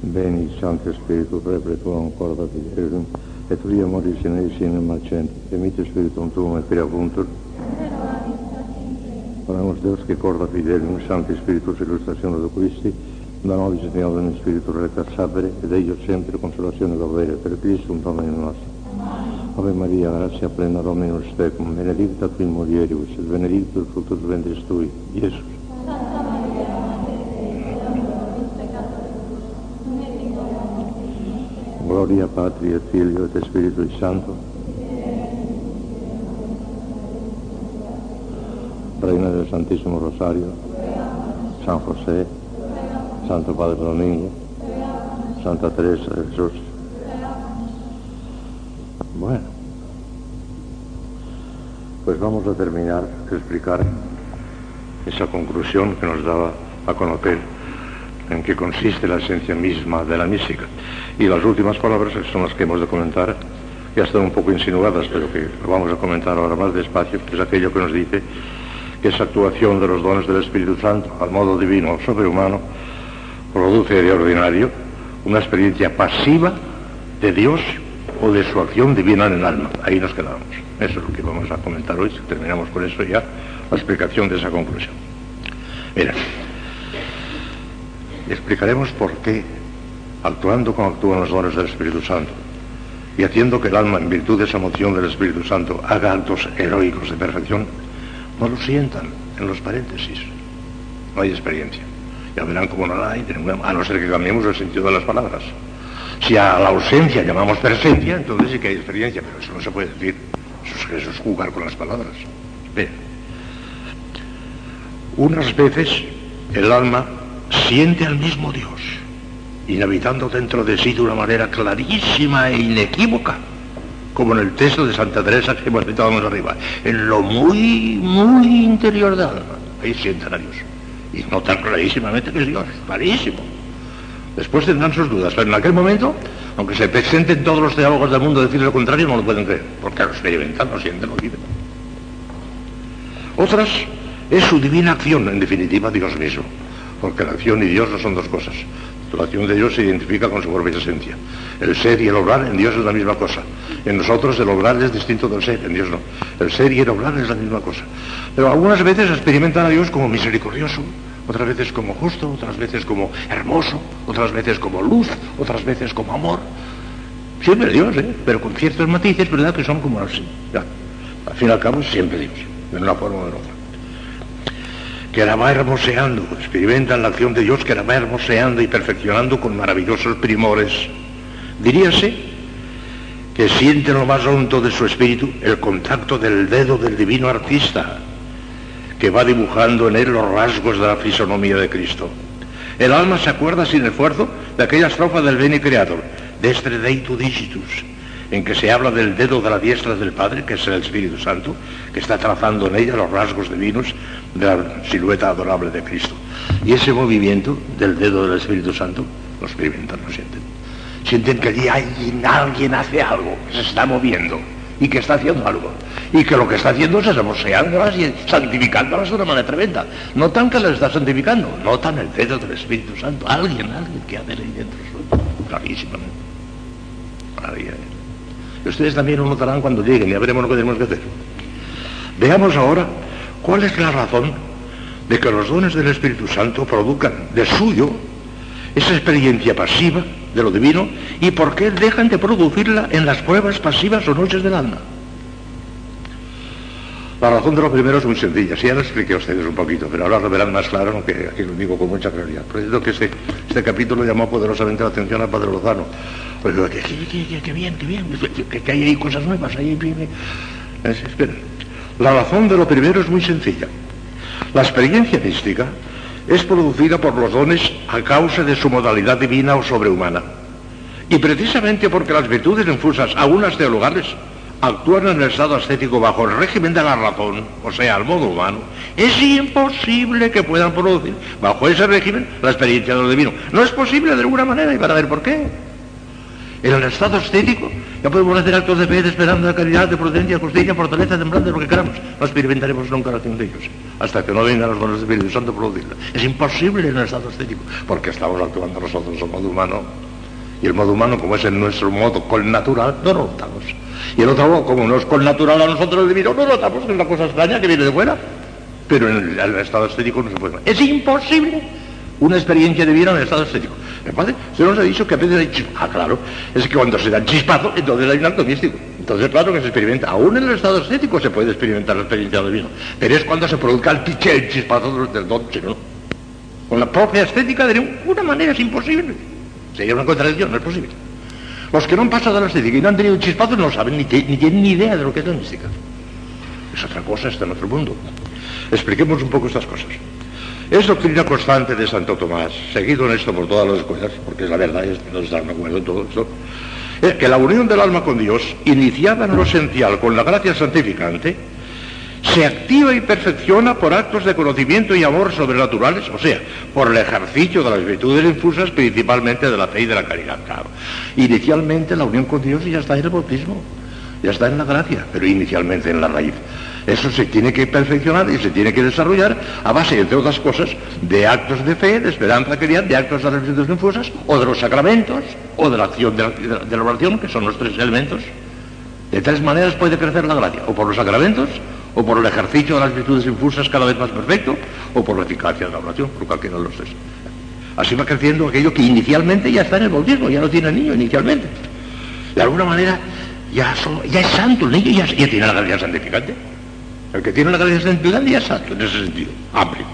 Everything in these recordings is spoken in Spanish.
Veni, Sancte Spiritus, Repretuam, Corda Fiderum, et via moris in eis in macent, emite Spiritum Tuum et creabuntur. Oramos Deus que corda fidelum, Sancte Spiritus, illustrazione do Christi, da nobis et neodem Spiritus recta sapere, ed eio sempre consolazione dovere per Cristo, un Domine nostro. Ave Maria, gratia plena Dominus tecum, benedicta tu in mulieribus, et benedictus fructus ventris tui, Iesus. Gloria Patri et Filio et Spiritui Santo. Reina del Santísimo Rosario, San José, Santo Padre Domingo, Santa Teresa de Jesús. Bueno, pues vamos a terminar de explicar esa conclusión que nos daba a conocer en qué consiste la esencia misma de la mística. Y las últimas palabras que son las que hemos de comentar, ya están un poco insinuadas, pero que vamos a comentar ahora más despacio, es aquello que nos dice que esa actuación de los dones del Espíritu Santo al modo divino o sobrehumano produce de ordinario una experiencia pasiva de Dios o de su acción divina en el alma. Ahí nos quedamos. Eso es lo que vamos a comentar hoy. Terminamos con eso ya la explicación de esa conclusión. Mira, explicaremos por qué, actuando como actúan los dones del Espíritu Santo, y haciendo que el alma, en virtud de esa moción del Espíritu Santo, haga actos heroicos de perfección, no lo sientan en los paréntesis. No hay experiencia. Ya verán cómo no la hay, a no ser que cambiemos el sentido de las palabras. Si a la ausencia llamamos presencia, entonces sí que hay experiencia, pero eso no se puede decir. Eso es, eso es jugar con las palabras. Bien. Unas veces el alma siente al mismo Dios, inhabitando dentro de sí de una manera clarísima e inequívoca, como en el texto de Santa Teresa que hemos citado más arriba, en lo muy, muy interior del alma. Ahí sienten a Dios. Y notan clarísimamente que es Dios, clarísimo. Después tendrán sus dudas, pero en aquel momento, aunque se presenten todos los teólogos del mundo decir lo contrario, no lo pueden creer, porque lo experimentan, lo sienten, lo viven. Otras es su divina acción, en definitiva, Dios mismo, porque la acción y Dios no son dos cosas. La acción de Dios se identifica con su propia esencia. El ser y el obrar en Dios es la misma cosa. En nosotros el obrar es distinto del ser, en Dios no. El ser y el obrar es la misma cosa. Pero algunas veces experimentan a Dios como misericordioso, otras veces como justo, otras veces como hermoso, otras veces como luz, otras veces como amor. Siempre Dios, ¿eh? pero con ciertos matices, ¿verdad? Que son como así. Ya. Al fin y al cabo, siempre Dios, de una forma o de otra. Que la va hermoseando, experimentan la acción de Dios que la va hermoseando y perfeccionando con maravillosos primores. Diríase que sienten lo más hondo de su espíritu el contacto del dedo del divino artista, que va dibujando en él los rasgos de la fisonomía de Cristo. El alma se acuerda sin esfuerzo de aquella estrofa del Bene Creator, Destre Deitu Digitus, en que se habla del dedo de la diestra del Padre, que es el Espíritu Santo, que está trazando en ella los rasgos divinos de la silueta adorable de Cristo. Y ese movimiento del dedo del Espíritu Santo lo experimentan, lo sienten. Sienten que allí alguien, alguien hace algo, se está moviendo y que está haciendo algo. Y que lo que está haciendo es hermoseándolas y santificándolas de una manera tremenda. No tan que las está santificando, notan el dedo del Espíritu Santo. Alguien, alguien que hace ahí dentro suyo. Clarísimamente. Ustedes también lo notarán cuando lleguen y veremos lo que tenemos que hacer. Veamos ahora cuál es la razón de que los dones del Espíritu Santo produzcan de suyo esa experiencia pasiva de lo divino y por qué dejan de producirla en las pruebas pasivas o noches del alma. La razón de lo primero es muy sencilla, si ya lo expliqué a ustedes un poquito, pero ahora lo verán más claro, aunque aquí lo digo con mucha claridad. Por eso que este, este capítulo llamó poderosamente la atención al Padre Lozano. Pues que, bien, que bien, que, que hay ahí cosas nuevas, ahí, esperen. La razón de lo primero es muy sencilla. La experiencia mística es producida por los dones a causa de su modalidad divina o sobrehumana. Y precisamente porque las virtudes infusas, algunas teologales, actúan en el estado ascético bajo el régimen de la razón, o sea, al modo humano, es imposible que puedan producir bajo ese régimen la experiencia de lo divino. No es posible de alguna manera y para ver por qué. En el estado estético ya podemos hacer actos de fe, de esperanza, de caridad, de prudencia, de justicia, fortaleza, de templanza, lo que queramos. No experimentaremos nunca la acción de ellos, hasta que no vengan los dones del Espíritu Santo producirla. Es imposible en el estado estético, porque estamos actuando nosotros en modo humano, y el modo humano, como es en nuestro modo con natural, no lo notamos. Y el otro modo, como no es con natural a nosotros el divino, no lo notamos, que es una cosa extraña que viene de fuera. Pero en el, estado estético no se puede. Es imposible una experiencia de vida en el estado estético. ¿Me parece? Se nos ha dicho que a veces hay chispazo. Ah, claro, es que cuando se dan chispazos, entonces hay un acto místico. Entonces, claro que se experimenta. Aún en el estado estético se puede experimentar la experiencia del vino. Pero es cuando se produzca el piche, el chispazo del don, ¿no? Con la propia estética de una manera es imposible. Una contradicción, no es posible. Los que no han pasado a la estética y no han tenido un chispazo no saben ni, tienen ni idea de lo que es la mística. Es otra cosa, está en otro mundo. Expliquemos un poco estas cosas. Es doctrina constante de Santo Tomás, seguido en esto por todas las escuelas, porque es la verdad, nos dan de acuerdo en todo esto, es que la unión del alma con Dios, iniciada en lo esencial con la gracia santificante, se activa y perfecciona por actos de conocimiento y amor sobrenaturales, o sea, por el ejercicio de las virtudes infusas, principalmente de la fe y de la caridad. Inicialmente la unión con Dios ya está en el bautismo, ya está en la gracia, pero inicialmente en la raíz. Eso se tiene que perfeccionar y se tiene que desarrollar a base, entre otras cosas, de actos de fe, de esperanza, caridad, de actos de las virtudes infusas, o de los sacramentos, o de la acción de la, oración, que son los tres elementos. De tres maneras puede crecer la gracia, o por los sacramentos, o por el ejercicio de las virtudes infusas cada vez más perfecto, o por la eficacia de la oración, por cualquiera de los tres. Así va creciendo aquello que inicialmente ya está en el bautismo, ya lo tiene el niño inicialmente. De alguna manera ya, ya es santo el niño, ya, ya tiene la gracia santificante. El que tiene la gracia santificante ya es santo en ese sentido, amplio.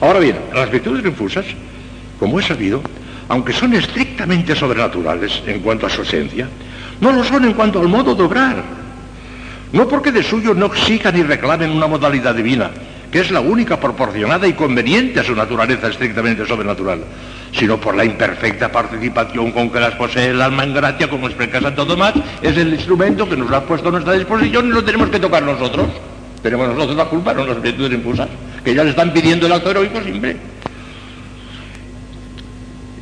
Ahora bien, las virtudes infusas, como he sabido, aunque son estrictamente sobrenaturales en cuanto a su esencia, no lo son en cuanto al modo de obrar. No porque de suyo no exijan y reclamen una modalidad divina, que es la única proporcionada y conveniente a su naturaleza estrictamente sobrenatural, sino por la imperfecta participación con que las posee el alma en gracia, como explica Santo Tomás, es el instrumento que nos ha puesto a nuestra disposición y lo tenemos que tocar nosotros. Tenemos nosotros la culpa, no las virtudes impulsar, que ya le están pidiendo el acto heroico siempre.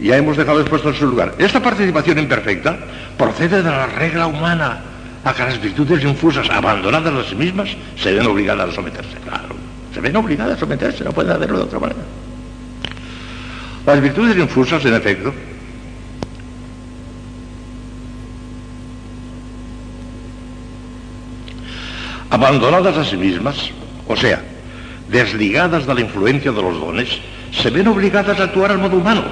Ya hemos dejado expuesto en su lugar. Esta participación imperfecta procede de la regla humana, a que las virtudes infusas, abandonadas a sí mismas, se ven obligadas a someterse. Claro, se ven obligadas a someterse, no pueden hacerlo de otra manera. Las virtudes infusas, en efecto, abandonadas a sí mismas, o sea, desligadas de la influencia de los dones, se ven obligadas a actuar al modo humano,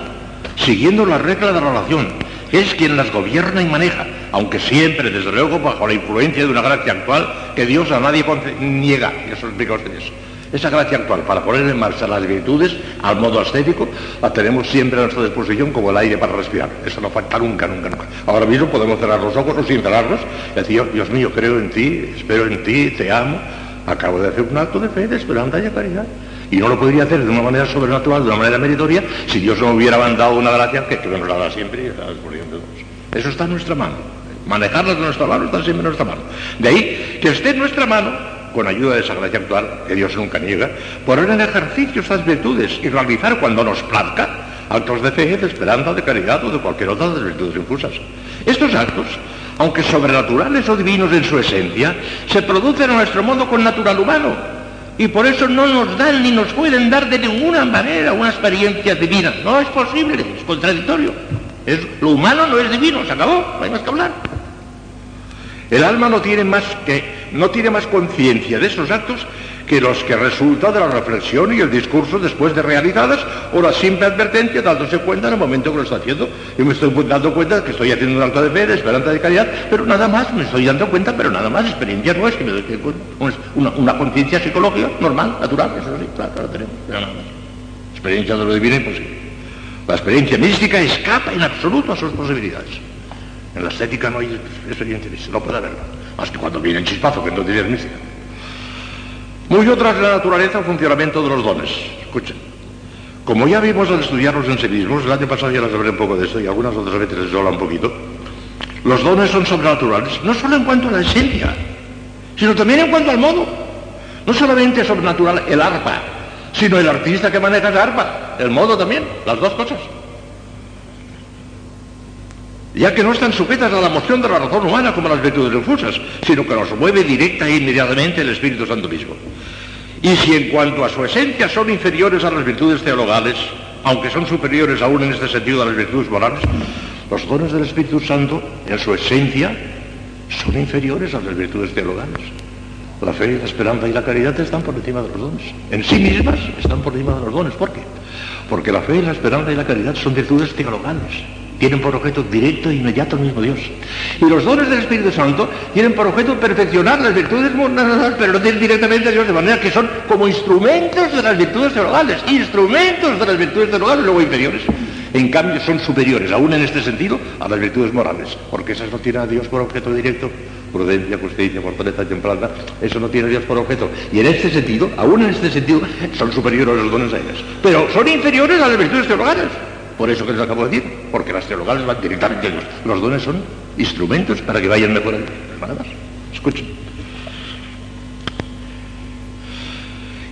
siguiendo la regla de la relación. Es quien las gobierna y maneja, aunque siempre, desde luego, bajo la influencia de una gracia actual que Dios a nadie niega. Eso explica ustedes. Esa gracia actual para poner en marcha las virtudes al modo ascético la tenemos siempre a nuestra disposición como el aire para respirar. Eso no falta nunca, nunca, nunca. Ahora mismo podemos cerrar los ojos o sin cerrarlos y decir, Dios mío, creo en ti, espero en ti, te amo. Acabo de hacer un acto de fe, de esperanza y de caridad. Y no lo podría hacer de una manera sobrenatural, de una manera meritoria, si Dios no hubiera mandado una gracia que, que nos la da siempre y está disponiendo. Eso está en nuestra mano. Manejarla de nuestra mano está siempre en nuestra mano. De ahí que esté en nuestra mano con ayuda de esa gracia actual, que Dios nunca niega, poner en ejercicio estas virtudes y realizar cuando nos plazca actos de fe, de esperanza, de caridad o de cualquier otra de las virtudes infusas. Estos actos, aunque sobrenaturales o divinos en su esencia, se producen a nuestro modo con natural humano y por eso no nos dan ni nos pueden dar de ninguna manera una experiencia divina. No es posible, es contradictorio. Es, lo humano no es divino, se acabó, no hay más que hablar. El alma no tiene más que no tiene más conciencia de esos actos que los que resulta de la reflexión y el discurso después de realizadas o la simple advertencia dándose cuenta en el momento que lo está haciendo. Yo me estoy dando cuenta que estoy haciendo un acto de fe, de esperanza de caridad, pero nada más, me estoy dando cuenta, pero nada más, experiencia no es que me doy cuenta. Una, conciencia psicológica normal, natural, eso sí, claro, lo tenemos, pero nada más. Experiencia de lo divino imposible. La experiencia mística escapa en absoluto a sus posibilidades. En la estética no hay experiencia mística, no puede haberla. Más que cuando viene el chispazo, que entonces es mística. Muy otra es la naturaleza o funcionamiento de los dones. Escuchen. Como ya vimos al estudiarlos en sí el año pasado ya les hablé un poco de esto y algunas otras veces les habla un poquito, los dones son sobrenaturales, no solo en cuanto a la esencia, sino también en cuanto al modo. No solamente es sobrenatural el arpa, sino el artista que maneja esa arpa, el modo también, las dos cosas. Ya que no están sujetas a la moción de la razón humana como las virtudes infusas, sino que los mueve directa e inmediatamente el Espíritu Santo mismo. Y si en cuanto a su esencia son inferiores a las virtudes teologales, aunque son superiores aún en este sentido a las virtudes morales, los dones del Espíritu Santo, en su esencia, son inferiores a las virtudes teologales. La fe, la esperanza y la caridad están por encima de los dones. En sí mismas están por encima de los dones. ¿Por qué? Porque la fe, la esperanza y la caridad son virtudes teologales. Tienen por objeto directo e inmediato el mismo Dios. Y los dones del Espíritu Santo tienen por objeto perfeccionar las virtudes morales, pero no tienen directamente a Dios, de manera que son como instrumentos de las virtudes teologales. Instrumentos de las virtudes teologales, luego inferiores. En cambio, son superiores, aún en este sentido, a las virtudes morales, porque esas no tienen a Dios por objeto directo, prudencia, justicia, fortaleza, templanza, eso no tiene a Dios por objeto. Y en este sentido, aún en este sentido, son superiores los dones a ellas. Pero son inferiores a las virtudes teologales. Por eso que les acabo de decir, porque las teologales van directamente a Dios. Los dones son instrumentos para que vayan mejor Nada más. Escuchen.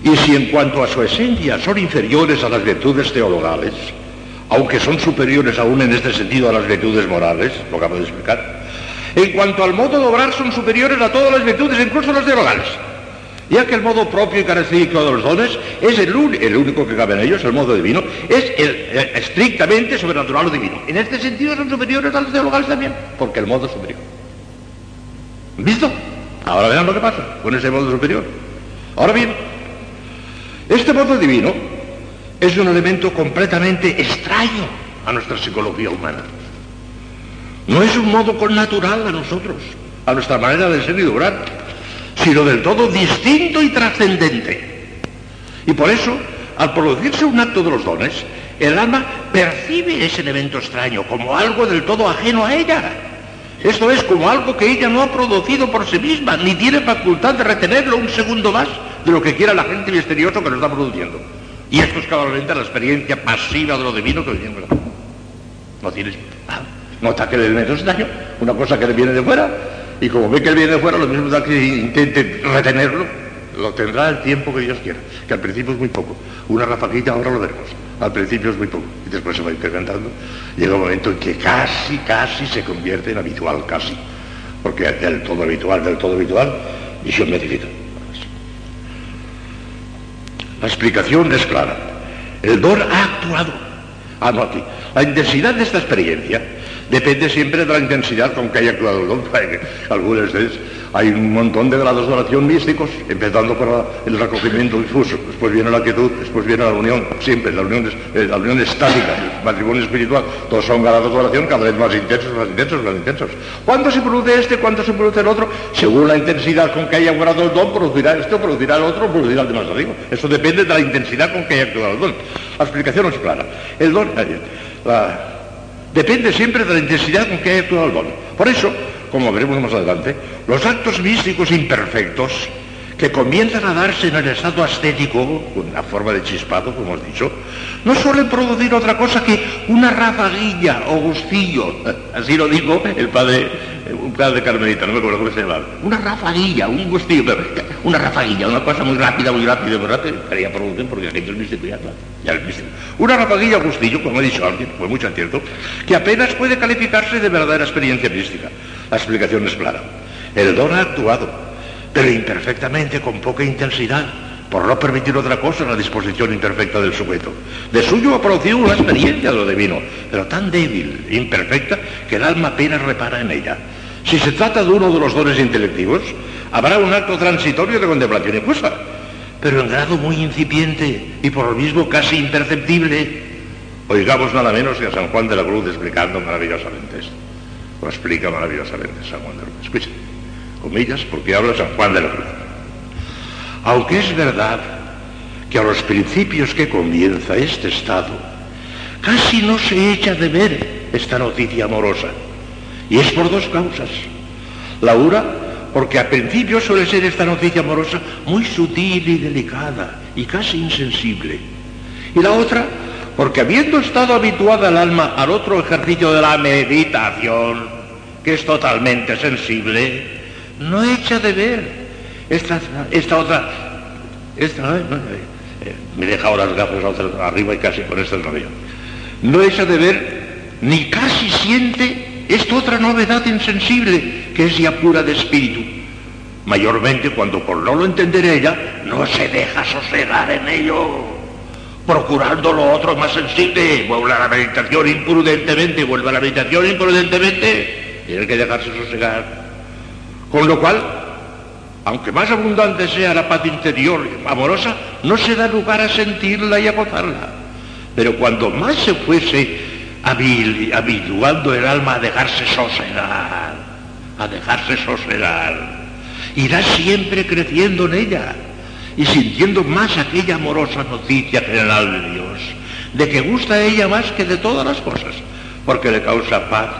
Y si en cuanto a su esencia son inferiores a las virtudes teologales, aunque son superiores aún en este sentido a las virtudes morales, lo acabo de explicar, en cuanto al modo de obrar son superiores a todas las virtudes, incluso las teologales ya que el modo propio y característico de los dones es el, único que cabe en ellos, el modo divino, es estrictamente sobrenatural o divino. En este sentido son superiores a los teologales también, porque el modo superior. ¿Visto? Ahora vean lo que pasa con ese modo superior. Ahora bien, este modo divino es un elemento completamente extraño a nuestra psicología humana. No es un modo connatural a nosotros, a nuestra manera de ser y de obrar sino del todo distinto y trascendente. Y por eso, al producirse un acto de los dones, el alma percibe ese elemento extraño como algo del todo ajeno a ella. Esto es como algo que ella no ha producido por sí misma, ni tiene facultad de retenerlo un segundo más de lo que quiera la gente misterioso que lo está produciendo. Y esto es cabalmente la experiencia pasiva de lo divino que viene No tienes. Nota que el elemento extraño, una cosa que le viene de fuera, y como ve que él viene de fuera, lo mismo da que intente retenerlo, lo tendrá el tiempo que Dios quiera, que al principio es muy poco. Una rafaguita ahora lo veremos. Al principio es muy poco y después se va incrementando. Llega un momento en que casi, casi se convierte en habitual, casi. Porque del todo habitual, del todo habitual, visión beatifica. La explicación es clara. El don ha actuado. Ah, no, aquí. La intensidad de esta experiencia Depende siempre de la intensidad con que haya actuado el don. Algunas veces hay un montón de grados de oración místicos, empezando por el recogimiento difuso, después viene la quietud, después viene la unión, siempre, la unión, eh, la unión estática, el matrimonio espiritual, todos son grados de oración cada vez más intensos, más intensos, más intensos. ¿Cuándo se produce este, cuándo se produce el otro? Según la intensidad con que haya actuado el don, producirá este, producirá el otro, producirá el de más arriba. Eso depende de la intensidad con que haya actuado el don. La explicación es clara. El don, eh, la, Depende siempre de la intensidad con que haya actuado el don. Por eso, como veremos más adelante, los actos místicos imperfectos que comienzan a darse en el estado ascético, una forma de chispado, como hemos dicho, no suelen producir otra cosa que una rafaguilla o gustillo. Así lo dijo el padre, un padre carmelita, no me acuerdo cómo se llamaba. Una rafaguilla, un gustillo, una rafaguilla, una cosa muy rápida, muy rápida, muy rápida, quería producir porque aquello es místico ya, ya es místico. Una rafaguilla o gustillo, como ha dicho alguien, fue mucho cierto, que apenas puede calificarse de verdadera experiencia mística. La explicación es clara. El don ha actuado, pero imperfectamente, con poca intensidad por no permitir otra cosa la disposición imperfecta del sujeto. De suyo ha producido una experiencia de lo divino, pero tan débil imperfecta que el alma apenas repara en ella. Si se trata de uno de los dones intelectivos, habrá un acto transitorio de contemplación infusa, pero en grado muy incipiente y por lo mismo casi imperceptible. Oigamos nada menos que a San Juan de la Cruz explicando maravillosamente esto. Lo explica maravillosamente San Juan de la Cruz. Escuchen, comillas, porque habla San Juan de la Cruz. Aunque es verdad que a los principios que comienza este estado, casi no se echa de ver esta noticia amorosa. Y es por dos causas. La una, porque a principio suele ser esta noticia amorosa muy sutil y delicada y casi insensible. Y la otra, porque habiendo estado habituada el alma al otro ejercicio de la meditación, que es totalmente sensible, no echa de ver esta, esta otra, esta, eh, me he dejado las gafas arriba y casi con esto no veo. No echa de ver ni casi siente esta otra novedad insensible que es ya pura de espíritu. Mayormente cuando por no lo entender ella, no se deja sosegar en ello, procurando lo otro más sensible, vuelve a la meditación imprudentemente, vuelve a la meditación imprudentemente, tiene que dejarse sosegar. Con lo cual, aunque más abundante sea la paz interior amorosa, no se da lugar a sentirla y a gozarla. Pero cuando más se fuese habituando el alma a dejarse sosegar, a dejarse sosegar, irá siempre creciendo en ella y sintiendo más aquella amorosa noticia general de Dios, de que gusta a ella más que de todas las cosas, porque le causa paz,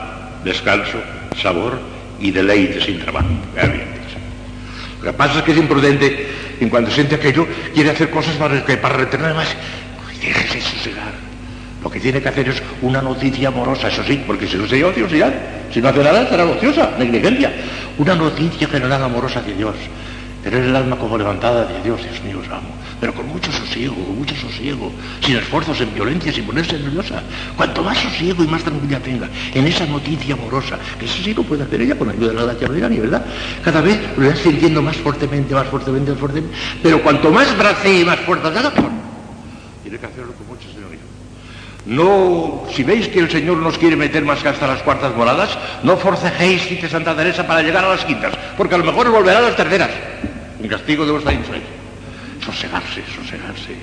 descanso, sabor y deleite sin trabajo. Lo que pasa es que es imprudente, en cuanto siente aquello, quiere hacer cosas para, para retener más. déjese sosegar. Lo que tiene que hacer es una noticia amorosa, eso sí, porque si no sería ociosidad. Si no hace nada, será ociosa, negligencia. Una noticia general amorosa de Dios. Tener el alma como levantada de Dios, Dios mío, os amo. Pero con mucho sosiego, con mucho sosiego, sin esfuerzos, en violencia, sin ponerse nerviosa. Cuanto más sosiego y más tranquilidad tenga en esa noticia amorosa, que eso sí lo puede hacer ella con ayuda de la gracia ni ¿verdad? Cada vez lo irá sintiendo más fuertemente, más fuertemente, más fuertemente. Pero cuanto más bracee y más fuerza haga, tiene que hacerlo con mucho señoría. No, si veis que el Señor nos quiere meter más que hasta las cuartas moradas, no forcejéis, dice Santa Teresa, para llegar a las quintas, porque a lo mejor volverá a las terceras en castigo de vuestra insolencia. Sosegarse, sosegarse.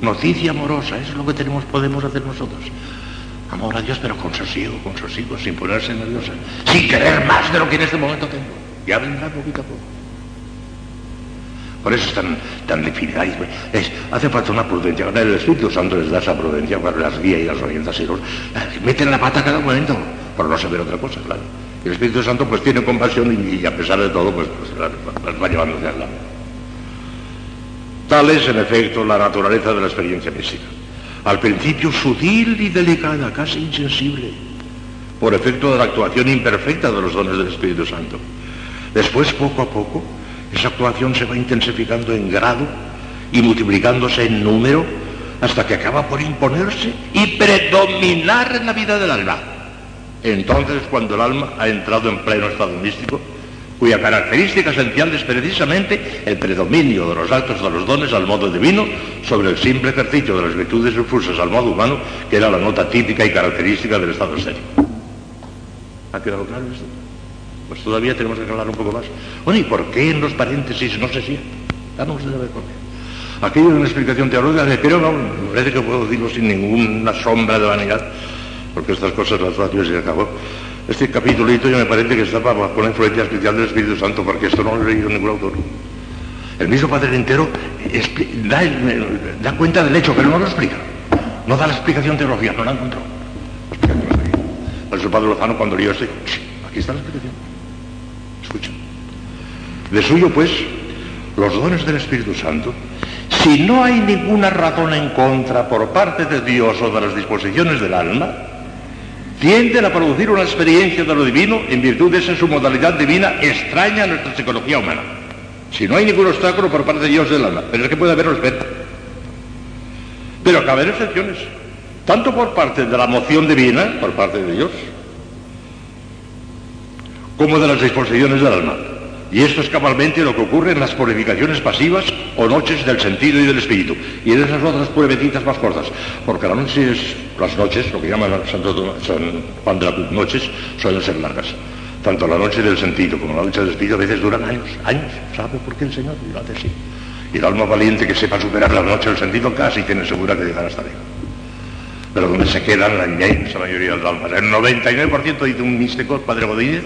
Noticia amorosa, eso es lo que tenemos, podemos hacer nosotros. Amor a Dios, pero con sosiego, con sosiego, sin ponerse nerviosa, sin querer más de lo que en este momento tengo. Ya vendrá poquito a poco. Por eso es tan, tan difícil. Es, hace falta una prudencia. El Espíritu Santo les da esa prudencia, las guía y las orienta y los, meten la pata cada momento, por no saber otra cosa, claro el Espíritu Santo pues tiene compasión y, a pesar de todo pues, pues va llevando hacia lado. Tal es en efecto la naturaleza de la experiencia mística. Al principio sutil y delicada, casi insensible, por efecto de la actuación imperfecta de los dones del Espíritu Santo. Después, poco a poco, esa actuación se va intensificando en grado y multiplicándose en número hasta que acaba por imponerse y predominar en la vida del alma. Entonces, cuando el alma ha entrado en pleno estado místico, cuya característica esencial es precisamente el predominio de los actos de los dones al modo divino sobre el simple ejercicio de las virtudes refusas al modo humano, que era la nota típica y característica del estado serio. ¿Ha quedado claro esto? Pues todavía tenemos que hablar un poco más. Bueno, ¿y por qué en los paréntesis no se sigue? Vamos a ver por qué. Aquí hay una explicación teológica, pero no, parece que puedo decirlo sin ninguna sombra de vanidad porque estas cosas las va y acabó. Este capítulito yo me parece que está con la influencia especial del Espíritu Santo, porque esto no lo he leído ningún autor. El mismo Padre entero da, cuenta del hecho, pero no lo explica. No da la explicación teológica, no la encontró. Por eso Padre Lozano cuando leyó este, aquí está la explicación. Escucha. De suyo, pues, los dones del Espíritu Santo si no hay ninguna razón en contra por parte de Dios o de las disposiciones del alma, tienden a producir una experiencia de lo divino en virtud de esa su modalidad divina extraña a nuestra psicología humana. Si no hay ningún obstáculo por parte de Dios del alma, pero es que puede haber respeto. Pero cabe excepciones, tanto por parte de la moción divina, por parte de Dios, como de las disposiciones del alma. Y esto es cabalmente lo que ocurre en las purificaciones pasivas o noches del sentido y del espíritu. Y en esas otras pruebecitas más cortas. Porque las noches, lo que llaman Santo San Juan de la Cruz, noches, suelen ser largas. Tanto la noche del sentido como la noche del espíritu a veces duran años, años. ¿Sabe por qué el Señor? Lo hace así. Y el alma valiente que sepa superar la noche del sentido casi tiene segura que llegará hasta arriba. Pero donde se quedan la inmensa mayoría de las almas, el 99% dice un místico, Padre Godínez,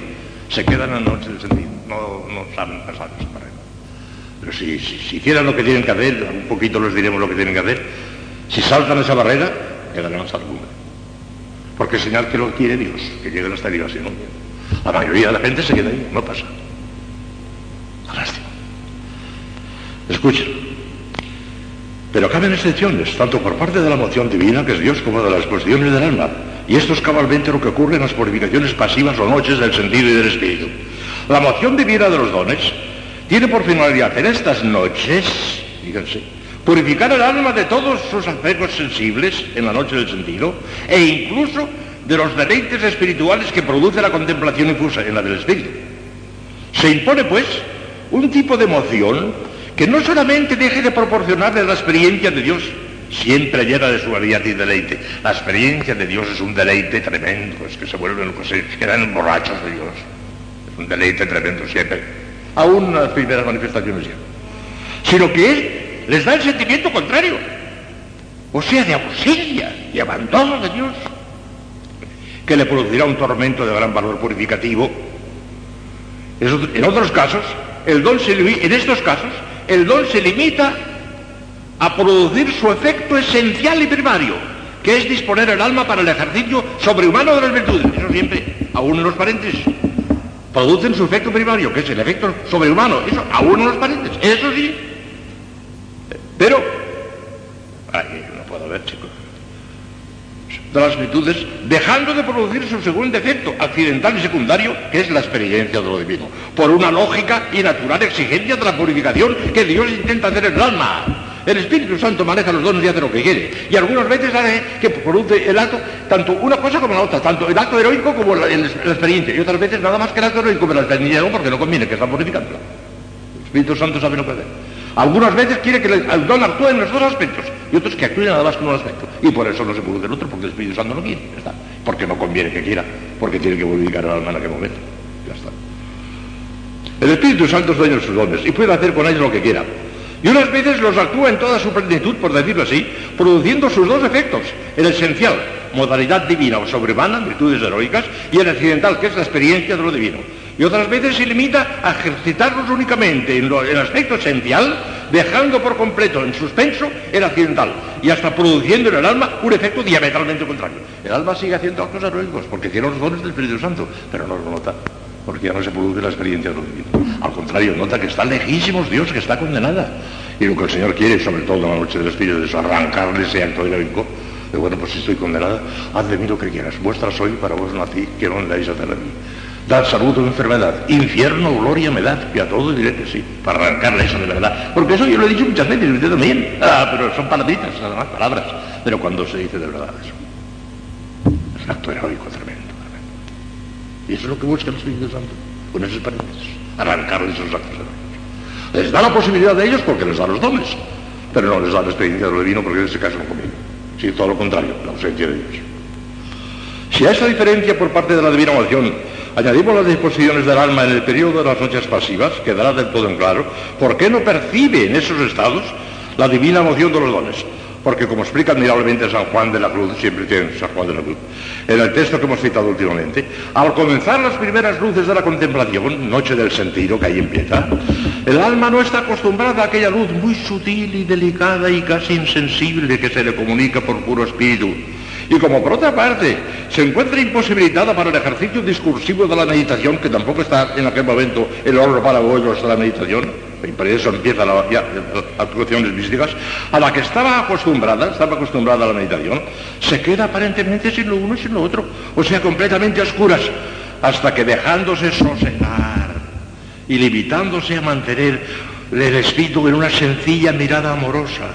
se quedan la noche del sentido no, no saben pasar esa barrera. Pero si, si, hicieran lo que tienen que hacer, un poquito les diremos lo que tienen que hacer, si saltan esa barrera, quedarán hasta alguna. Porque es señal que lo quiere Dios, que lleguen hasta arriba, si no, la mayoría de la gente se queda ahí, no pasa. Lástima. Escuchen. Pero caben excepciones, tanto por parte de la moción divina, que es Dios, como de las cuestiones del alma. Y esto es cabalmente lo que ocurre en las purificaciones pasivas o noches del sentido y del espíritu. La moción divina de los dones tiene por finalidad en estas noches, fíjense, purificar el alma de todos sus afectos sensibles en la noche del sentido e incluso de los deleites espirituales que produce la contemplación infusa en la del espíritu. Se impone, pues, un tipo de emoción que no solamente deje de proporcionarle la experiencia de Dios, siempre llena de suavidad y deleite. La experiencia de Dios es un deleite tremendo, es que se vuelven, pues, se quedan borrachos de Dios. Un deleite tremendo siempre, aún las primeras manifestaciones ya. Sino que Él les da el sentimiento contrario, o sea, de ausencia, de abandono de Dios, que le producirá un tormento de gran valor purificativo. En otros casos, el don se, en estos casos, el don se limita a producir su efecto esencial y primario, que es disponer el alma para el ejercicio sobrehumano de las virtudes. Eso siempre, aún en los paréntesis. Producen su efecto primario, que es el efecto sobrehumano. Eso, aún en los paréntesis. Eso sí. Pero, ay, no puedo ver, chicos. De las virtudes, dejando de producir su segundo efecto, accidental y secundario, que es la experiencia de lo divino, por una lógica y natural exigencia de la purificación que Dios intenta hacer en el alma. El Espíritu Santo maneja los dones y hace lo que quiere. Y algunas veces hace que produce el acto, tanto una cosa como la otra, tanto el acto heroico como la, experiencia. Y otras veces nada más que el acto heroico como la experiencia, porque no conviene, que está purificando. El Espíritu Santo sabe lo que hace. Algunas veces quiere que el don actúe en los dos aspectos y otros que actúe nada más con un aspecto. Y por eso no se produce el otro, porque el Espíritu Santo no quiere. Está. Porque no conviene que quiera, porque tiene que purificar al alma en aquel momento. Ya está. El Espíritu Santo es dueño de sus dones y puede hacer con ellos lo que quiera. Y unas veces los actúa en toda su plenitud, por decirlo así, produciendo sus dos efectos, el esencial, modalidad divina o sobrehumana, virtudes heroicas, y el accidental, que es la experiencia de lo divino. Y otras veces se limita a ejercitarlos únicamente en, el aspecto esencial, dejando por completo en suspenso el accidental, y hasta produciendo en el alma un efecto diametralmente contrario. El alma sigue haciendo actos heroicos, porque tiene los dones del Espíritu Santo, pero no lo nota porque ya no se produce la experiencia de lo divino. Al contrario, nota que está lejísimos Dios, que está condenada. Y lo que el Señor quiere, sobre todo en la noche del Espíritu, es arrancarle ese acto heroico. De bueno, pues si estoy condenada, haz de mí lo que quieras. Vuestra soy, para vos nací, que no dais a hacer a mí. Dad salud o enfermedad, infierno gloria me dad, y a todo diré que sí, para arrancarle eso de verdad. Porque eso yo lo he dicho muchas veces, y usted también. Ah, pero son palabritas, además, palabras. Pero cuando se dice de verdad eso, es un acto heroico tremendo. Y eso es lo que busca el Espíritu Santo, con esos paréntesis, arrancarles esos actos heroicos. Les da la posibilidad de ellos porque les da los dones, pero no les da la experiencia de lo divino porque en ese caso no conviene. Sí, todo lo contrario, la ausencia de Dios. Si a esa diferencia por parte de la divina oración añadimos las disposiciones del alma en el periodo de las noches pasivas, quedará del todo en claro por qué no percibe en esos estados la divina emoción de los dones porque como explica admirablemente San Juan de la Cruz, siempre tiene San Juan de la Cruz, en el texto que hemos citado últimamente, al comenzar las primeras luces de la contemplación, noche del sentido que ahí empieza, el alma no está acostumbrada a aquella luz muy sutil y delicada y casi insensible que se le comunica por puro espíritu. Y como por otra parte se encuentra imposibilitada para el ejercicio discursivo de la meditación, que tampoco está en aquel momento el oro para bollos de la meditación, y por eso empieza la, ya, actuaciones místicas, a la que estaba acostumbrada, estaba acostumbrada a la meditación, se queda aparentemente sin lo uno y sin lo otro, o sea, completamente a oscuras, hasta que dejándose sosegar y limitándose a mantener el espíritu en una sencilla mirada amorosa,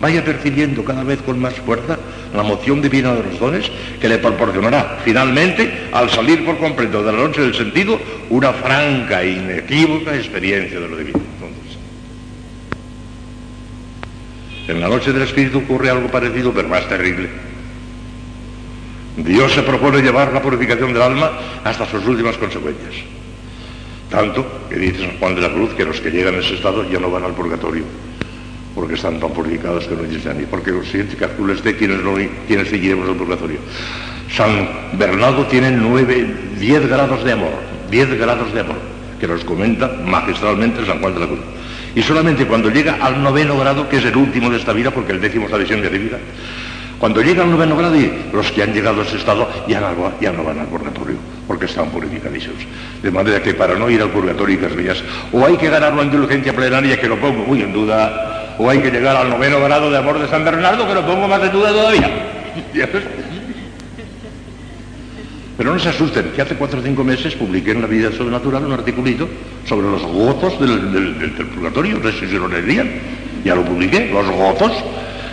vaya percibiendo cada vez con más fuerza la moción divina de los dones que le proporcionará finalmente, al salir por completo de la noche del sentido, una franca e inequívoca experiencia de lo divino. En la noche del Espíritu ocurre algo parecido, pero más terrible. Dios se propone llevar la purificación del alma hasta sus últimas consecuencias. Tanto que dice San Juan de la Cruz que los que llegan a ese estado ya no van al purgatorio, porque están tan purificados que no dicen ni porque los siguientes calcules de quienes, no, quienes seguiremos al purgatorio. San Bernardo tiene nueve, diez grados de amor, diez grados de amor, que los comenta magistralmente San Juan de la Cruz. Y solamente cuando llega al noveno grado, que es el último de esta vida, porque el décimo es la visión de vida, cuando llega al noveno grado, y los que han llegado a ese estado ya no, van al purgatorio, porque están purificadísimos. De manera que para no ir al purgatorio y que o hay que ganar una indulgencia plenaria, que lo pongo muy en duda, o hay que llegar al noveno grado de amor de San Bernardo, que lo pongo más en duda todavía. Pero no se asusten, que hace cuatro o cinco meses publiqué en la vida sobrenatural un articulito sobre los gozos del, purgatorio, no sé si lo leerían, ya lo publiqué, los gozos.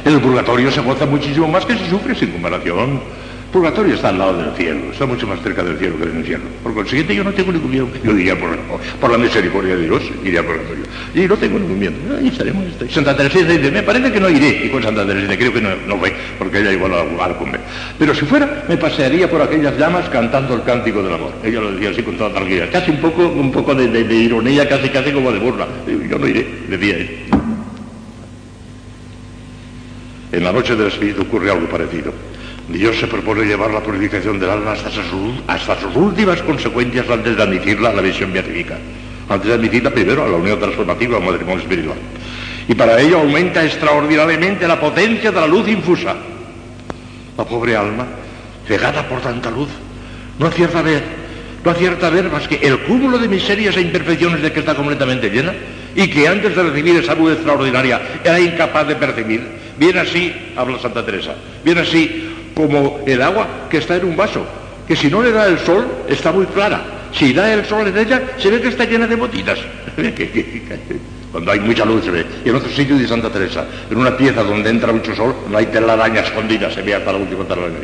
El purgatorio se goza muchísimo más que se sufre sin comparación. Purgatorio está al lado del cielo, está mucho más cerca del cielo que del infierno. Por consiguiente, yo no tengo ningún miedo. Yo diría por, por la misericordia de Dios, iría al purgatorio. Y no tengo ningún miedo. Ahí estaremos. Santa Teresa dice, me parece que no iré. Y con Santa Teresa creo que no, no fue, porque ella igual a cumbre. Pero si fuera, me pasearía por aquellas llamas cantando el cántico del amor. Ella lo decía así con toda tranquilidad. Casi un poco, un poco de, de, de ironía, casi casi como de burla. Yo no iré, decía él. En la noche del Espíritu ocurre algo parecido. Dios se propone llevar la purificación del alma hasta sus, últimas consecuencias antes de admitirla a la visión beatífica. Antes de admitirla primero a la unión transformativa, al matrimonio espiritual. Y para ello aumenta extraordinariamente la potencia de la luz infusa. La pobre alma, cegada por tanta luz, no acierta a ver, no acierta a ver más que el cúmulo de miserias e imperfecciones de que está completamente llena y que antes de recibir esa luz extraordinaria era incapaz de percibir. Bien así, habla Santa Teresa, bien así como el agua que está en un vaso, que si no le da el sol está muy clara. Si da el sol en ella, se ve que está llena de botitas. Cuando hay mucha luz se ve. Y en otro sitio de Santa Teresa, en una pieza donde entra mucho sol, no hay telaraña escondida, se ve hasta la última telaraña.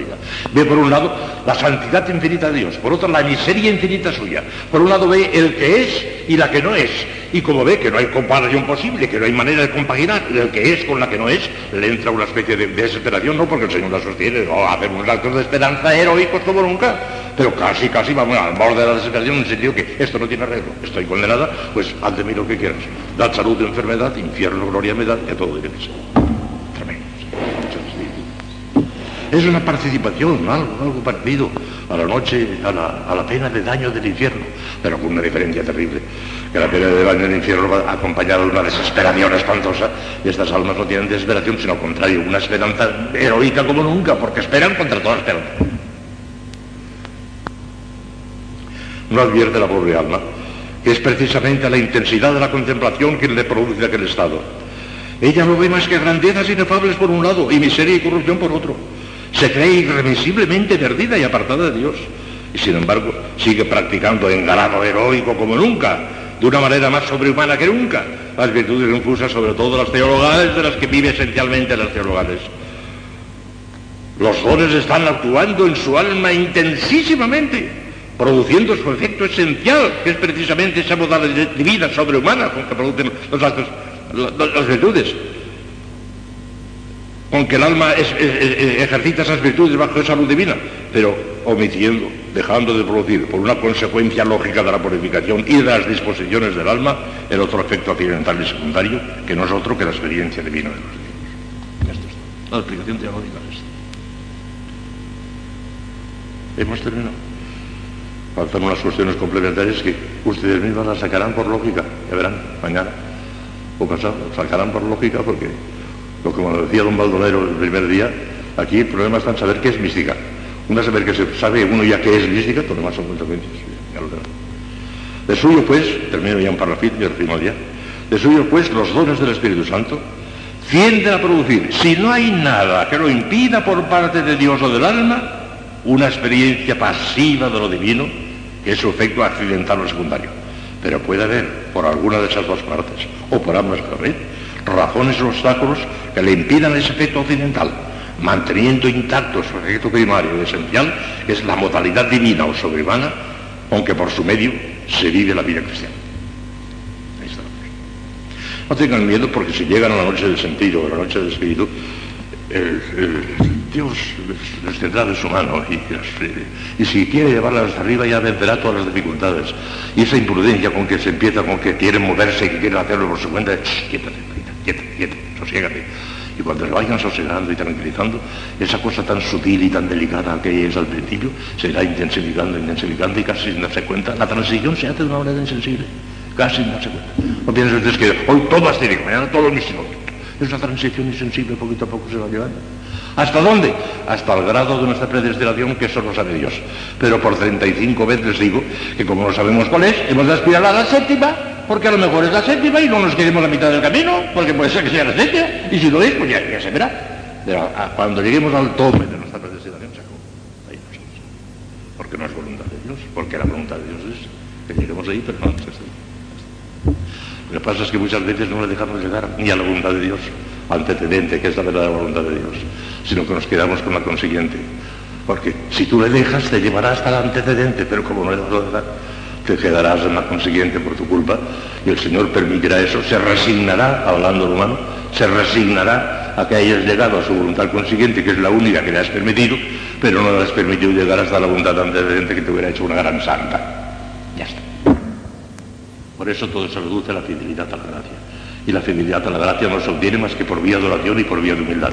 Ve por un lado la santidad infinita de Dios, por otro la miseria infinita suya. Por un lado ve el que es y la que no es. Y como ve que no hay comparación posible, que no hay manera de compaginar el que es con la que no es, le entra una especie de desesperación, no porque el Señor la sostiene, o hace unos actos de esperanza heroicos como nunca, pero casi, casi vamos al borde de la desesperación en el sentido que esto no tiene arreglo, estoy condenada, pues haz de mí lo que quieras. Da salud, enfermedad, infierno, gloria, me da, que todo tiene que ser. Tremendo. Es una participación, algo, algo parecido a la noche, a la, a la pena de daño del infierno, pero con una diferencia terrible que la pena de daño del infierno va acompañada de una desesperación espantosa y estas almas no tienen desesperación, sino al contrario, una esperanza heroica como nunca, porque esperan contra toda esperanza. No advierte la pobre alma que es precisamente la intensidad de la contemplación quien le produce aquel estado. Ella no ve más que grandezas inefables por un lado y miseria y corrupción por otro. Se cree irremisiblemente perdida y apartada de Dios. Y sin embargo sigue practicando engalado heroico como nunca, de una manera más sobrehumana que nunca, las virtudes infusas, sobre todo las teologales, de las que vive esencialmente las teologales. Los dones están actuando en su alma intensísimamente, produciendo su efecto esencial, que es precisamente esa modalidad de vida sobrehumana con que producen las virtudes. Con que el alma ejercita esas virtudes bajo esa luz divina, pero omitiendo, dejando de producir por una consecuencia lógica de la purificación y de las disposiciones del alma el otro efecto accidental y secundario, que no es otro que la experiencia divina de los Dios. Esto es la explicación teológica es. Hemos terminado. Faltan unas cuestiones complementarias que ustedes mismas las sacarán por lógica, ya verán, mañana o pasado, sacarán por lógica porque, lo que me decía don Baldonero el primer día, aquí el problema está en saber qué es mística. Una saber que se sabe uno ya que es mística, todo lo demás son consecuencias. Ya de suyo, pues, termino ya un parrafito y el final ya. De suyo, pues, los dones del Espíritu Santo tienden a producir, si no hay nada que lo impida por parte de Dios o del alma, una experiencia pasiva de lo divino, que es su efecto accidental o secundario. Pero puede haber, por alguna de esas dos partes, o por ambas razones o obstáculos que le impidan ese efecto occidental, manteniendo intacto su efecto primario y esencial, es la modalidad divina o sobrehumana, aunque por su medio se vive la vida cristiana. Ahí está. No tengan miedo porque si llegan a la noche del sentido o a la noche del espíritu, el, Dios les tendrá de su mano y, si quiere llevarlas hasta arriba ya vencerá todas las dificultades. Y esa imprudencia con que se empieza, con que quieren moverse y que quieren hacerlo por su cuenta, quieta, quieta, quieta, sosiégate. Y cuando se vayan sosegando y tranquilizando, esa cosa tan sutil y tan delicada que es al principio, se irá intensificando, intensificando y casi sin darse cuenta, la transición se hace de una manera insensible, casi sin darse cuenta. No piensen ustedes que hoy todo astírico, mañana todo místico. Es una transición insensible, poquito a poco se va llevando. ¿Hasta dónde? Hasta el grado de nuestra predestinación, que eso lo sabe Dios. Pero por 35 veces digo que como no sabemos cuál es, hemos de aspirar a la séptima, porque a lo mejor es la séptima y no nos quedemos la mitad del camino, porque puede ser que sea la séptima, y si lo es, pues ya, ya se verá. Pero a, cuando lleguemos al tope de nuestra se acabó. Ahí no somos. Porque no es voluntad de Dios, porque la voluntad de Dios es que lleguemos ahí, pero no antes de ahí. Lo que pasa es que muchas veces no le dejamos llegar ni a la voluntad de Dios, antecedente, que es la verdadera voluntad de Dios, sino que nos quedamos con la consiguiente, Porque si tú le dejas, te llevará hasta el antecedente, pero como no le vas a dejar, te quedarás en la consiguiente por tu culpa y el Señor permitirá eso, se resignará, hablando en humano, se resignará a que hayas llegado a su voluntad consiguiente, que es la única que le has permitido, pero no le has permitido llegar hasta la voluntad antecedente que te hubiera hecho una gran santa. Ya está. Por eso todo se reduce a la fidelidad a la gracia. Y la fidelidad a la gracia no se obtiene más que por vía de oración y por vía de humildad.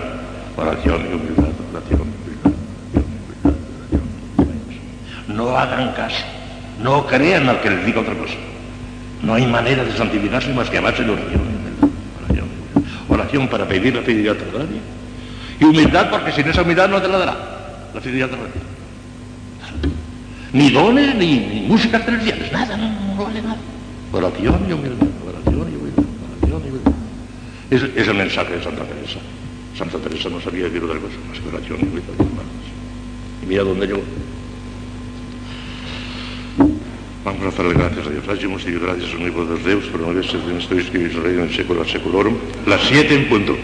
Oración y humildad, oración humildad, oración humildad. No hagan caso, no crean al que les diga otra cosa. No hay manera de santificarse más que a base de oración. Oración, para pedir la fidelidad a la gracia. Y humildad porque sin esa humildad no te la dará. La fidelidad a la gracia. Ni dones, ni, ni celestiales, nada, no vale nada. Oración y humildad, oración y humildad, oración y humildad. Es, es el mensaje de Santa Teresa. Santa Teresa no sabía decir otra cosa más que oración y humildad. Y mira dónde llegó. Vamos a darle gracias a Dios. Hagamos y gracias a un hijo de Dios, pero no debe ser en esto escribir el reino en secular seculorum. Las siete en punto.